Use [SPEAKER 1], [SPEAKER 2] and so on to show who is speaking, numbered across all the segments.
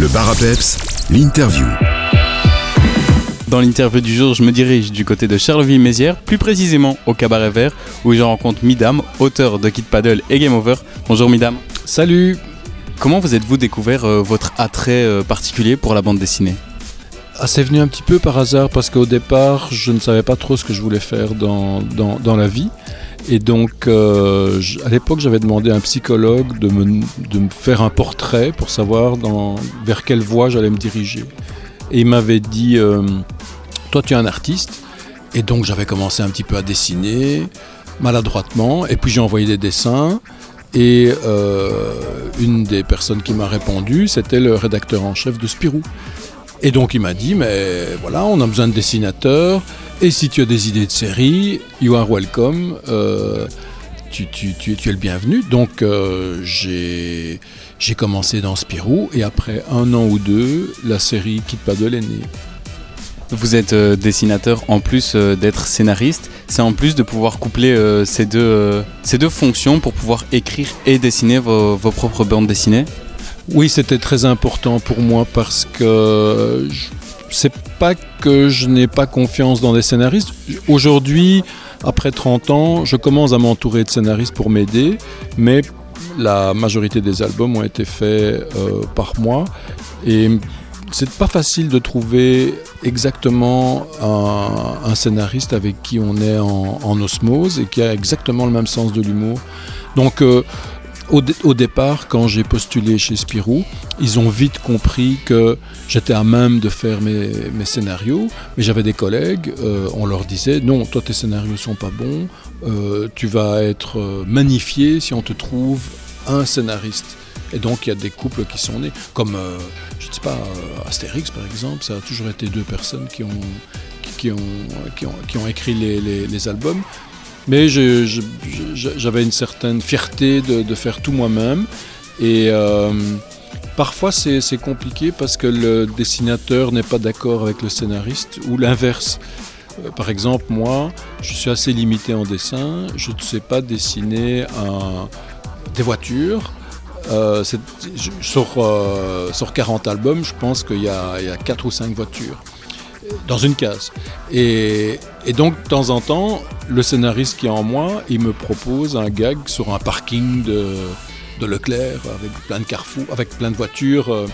[SPEAKER 1] Le bar à peps, l'interview.
[SPEAKER 2] Dans l'interview du jour, je me dirige du côté de Charleville-Mézières, plus précisément au Cabaret Vert, où je rencontre Midam, auteur de Kid Paddle et Game Over. Bonjour Midam.
[SPEAKER 3] Salut
[SPEAKER 2] Comment vous êtes-vous découvert euh, votre attrait euh, particulier pour la bande dessinée?
[SPEAKER 3] Ah, C'est venu un petit peu par hasard parce qu'au départ, je ne savais pas trop ce que je voulais faire dans, dans, la vie. Et donc, euh, à l'époque, j'avais demandé à un psychologue de me, faire un portrait pour savoir vers quelle voie j'allais me diriger. Et il m'avait dit, toi tu es un artiste. Et donc j'avais commencé un petit peu à dessiner, maladroitement, et puis j'ai envoyé des dessins. Et euh, une des personnes qui m'a répondu, c'était le rédacteur en chef de Spirou. Et donc il m'a dit, mais voilà, on a besoin de dessinateurs, et si tu as des idées de série, you are welcome, euh, tu, es le bienvenu. Donc euh, j'ai commencé dans Spirou, et après un an ou deux, la série Kid Paddle est née.
[SPEAKER 2] Vous êtes euh, dessinateur en plus d'être scénariste. C'est en plus de pouvoir coupler ces, deux, ces deux fonctions pour pouvoir écrire et dessiner vos, propres bandes dessinées?
[SPEAKER 3] Oui, c'était très important pour moi parce que c'est pas que je n'ai pas confiance dans des scénaristes. Aujourd'hui, après 30 ans, je commence à m'entourer de scénaristes pour m'aider, mais la majorité des albums ont été faits par moi. Et c'est pas facile de trouver exactement un, scénariste avec qui on est en, osmose et qui a exactement le même sens de l'humour. Donc, euh, au, départ, quand j'ai postulé chez Spirou, ils ont vite compris que j'étais à même de faire mes, scénarios, mais j'avais des collègues, euh, on leur disait non, toi tes scénarios sont pas bons, euh, tu vas être magnifié si on te trouve un scénariste. Et donc il y a des couples qui sont nés, comme, euh, je ne pas, euh, Astérix par exemple, ça a toujours été deux personnes qui ont, écrit les, albums. Mais j'avais une certaine fierté de, faire tout moi-même. Et euh, parfois c'est compliqué parce que le dessinateur n'est pas d'accord avec le scénariste ou l'inverse. Par exemple, moi, je suis assez limité en dessin. Je ne sais pas dessiner des voitures. Euh, sur, 40 euh, albums, je pense qu'il y, a 4 ou 5 voitures dans une case. Et, donc, de temps en temps, le scénariste qui est en moi, il me propose un gag sur un parking de, Leclerc avec plein de carrefours, avec plein de voitures. Euh,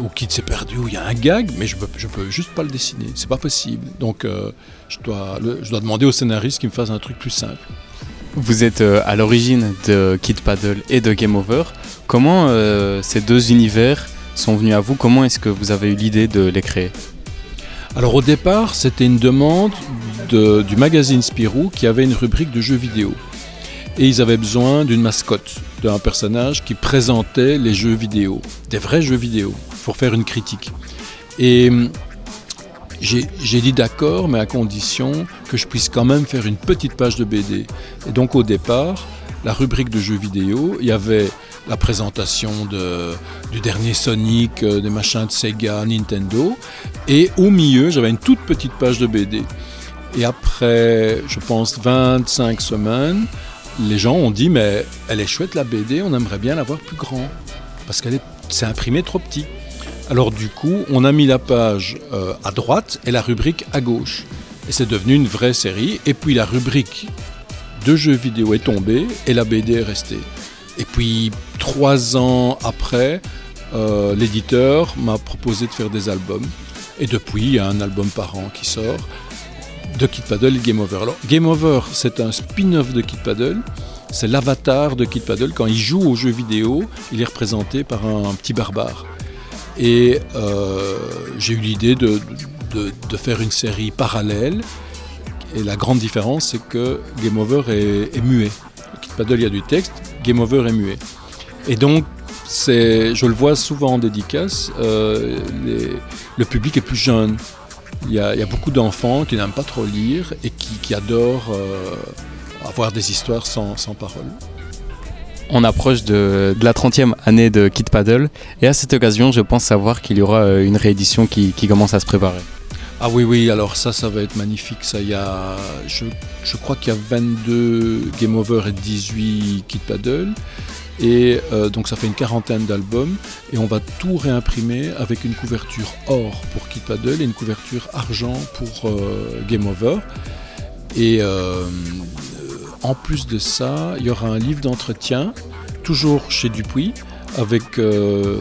[SPEAKER 3] où qui s'est perdu, où il y a un gag, mais je peux, peux juste pas le dessiner. C'est pas possible. Donc, je, dois je dois demander au scénariste qu'il me fasse un truc plus simple.
[SPEAKER 2] Vous êtes euh, à l'origine de Kid Paddle et de Game Over. Comment euh, ces deux univers sont venus à vous? Comment est-ce que vous avez eu l'idée de les créer?
[SPEAKER 3] Alors au départ, c'était une demande du magazine Spirou qui avait une rubrique de jeux vidéo. Et ils avaient besoin d'une mascotte, d'un personnage qui présentait les jeux vidéo, des vrais jeux vidéo, pour faire une critique. Et j'ai dit d'accord, mais à condition que je puisse quand même faire une petite page de BD. Et donc au départ, la rubrique de jeux vidéo, il y avait la présentation du dernier Sonic, euh, des machins de Sega, Nintendo, et au milieu, j'avais une toute petite page de BD. Et après, je pense, 25 semaines, les gens ont dit, mais elle est chouette la BD, on aimerait bien la voir plus grand, parce qu'elle est, imprimé trop petit. Alors du coup, on a mis la page euh, à droite et la rubrique à gauche. Et c'est devenu une vraie série. Et puis la rubrique de jeux vidéo est tombée et la BD est restée. Et puis trois ans après, euh, l'éditeur m'a proposé de faire des albums. Et depuis, il y a un album par an qui sort de Kid Paddle et Game Over. Alors, Game Over, c'est un spin-off de Kid Paddle. C'est l'avatar de Kid Paddle. Quand il joue aux jeux vidéo, il est représenté par un petit barbare. Et euh, j'ai eu l'idée de, faire une série parallèle. Et la grande différence, c'est que Game Over est, muet. Kid Paddle, il y a du texte, Game Over est muet. Et donc, je le vois souvent en dédicace, euh, le public est plus jeune. Il y a, beaucoup d'enfants qui n'aiment pas trop lire et qui, adorent euh, avoir des histoires sans, sans parole
[SPEAKER 2] on approche de, la 30e année de Kid Paddle et à cette occasion, je pense savoir qu'il y aura euh, une réédition qui, commence à se préparer.
[SPEAKER 3] Ah oui, oui, alors ça, ça va être magnifique. Ça, y a, je, crois qu'il y a 22 Game Over et 18 Kid Paddle. Et euh, donc ça fait une quarantaine d'albums et on va tout réimprimer avec une couverture or pour Kid Paddle et une couverture argent pour euh, Game Over. Et euh, en plus de ça, il y aura un livre d'entretien, toujours chez Dupuis, avec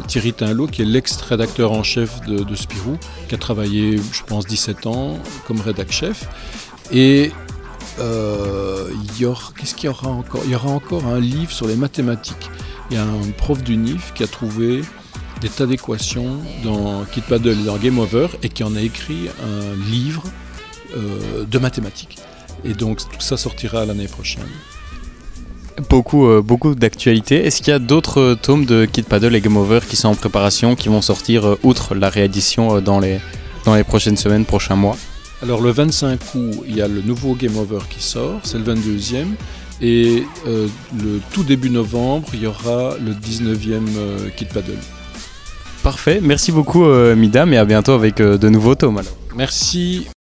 [SPEAKER 3] Thierry Tinlot, qui est l'ex-rédacteur en chef de, Spirou, qui a travaillé, je pense, 17 ans comme rédac chef. Et euh, qu'est-ce qu'il y aura encore? Il y aura encore un livre sur les mathématiques. Il y a un prof du NIF qui a trouvé des tas d'équations dans Kid Paddle dans Game Over et qui en a écrit un livre euh, de mathématiques. Et donc tout ça sortira l'année prochaine.
[SPEAKER 2] Beaucoup, euh, beaucoup d'actualités. Est-ce qu'il y a d'autres tomes de Kid Paddle et Game Over qui sont en préparation, qui vont sortir outre la réédition dans, les, dans les prochaines semaines, prochains mois?
[SPEAKER 3] Alors le 25 août, il y a le nouveau Game Over qui sort, c'est le 22e. Et euh, le tout début novembre, il y aura le 19e euh, Kit Paddle.
[SPEAKER 2] Parfait, merci beaucoup euh, Midam et à bientôt avec de nouveaux tomes
[SPEAKER 3] Merci.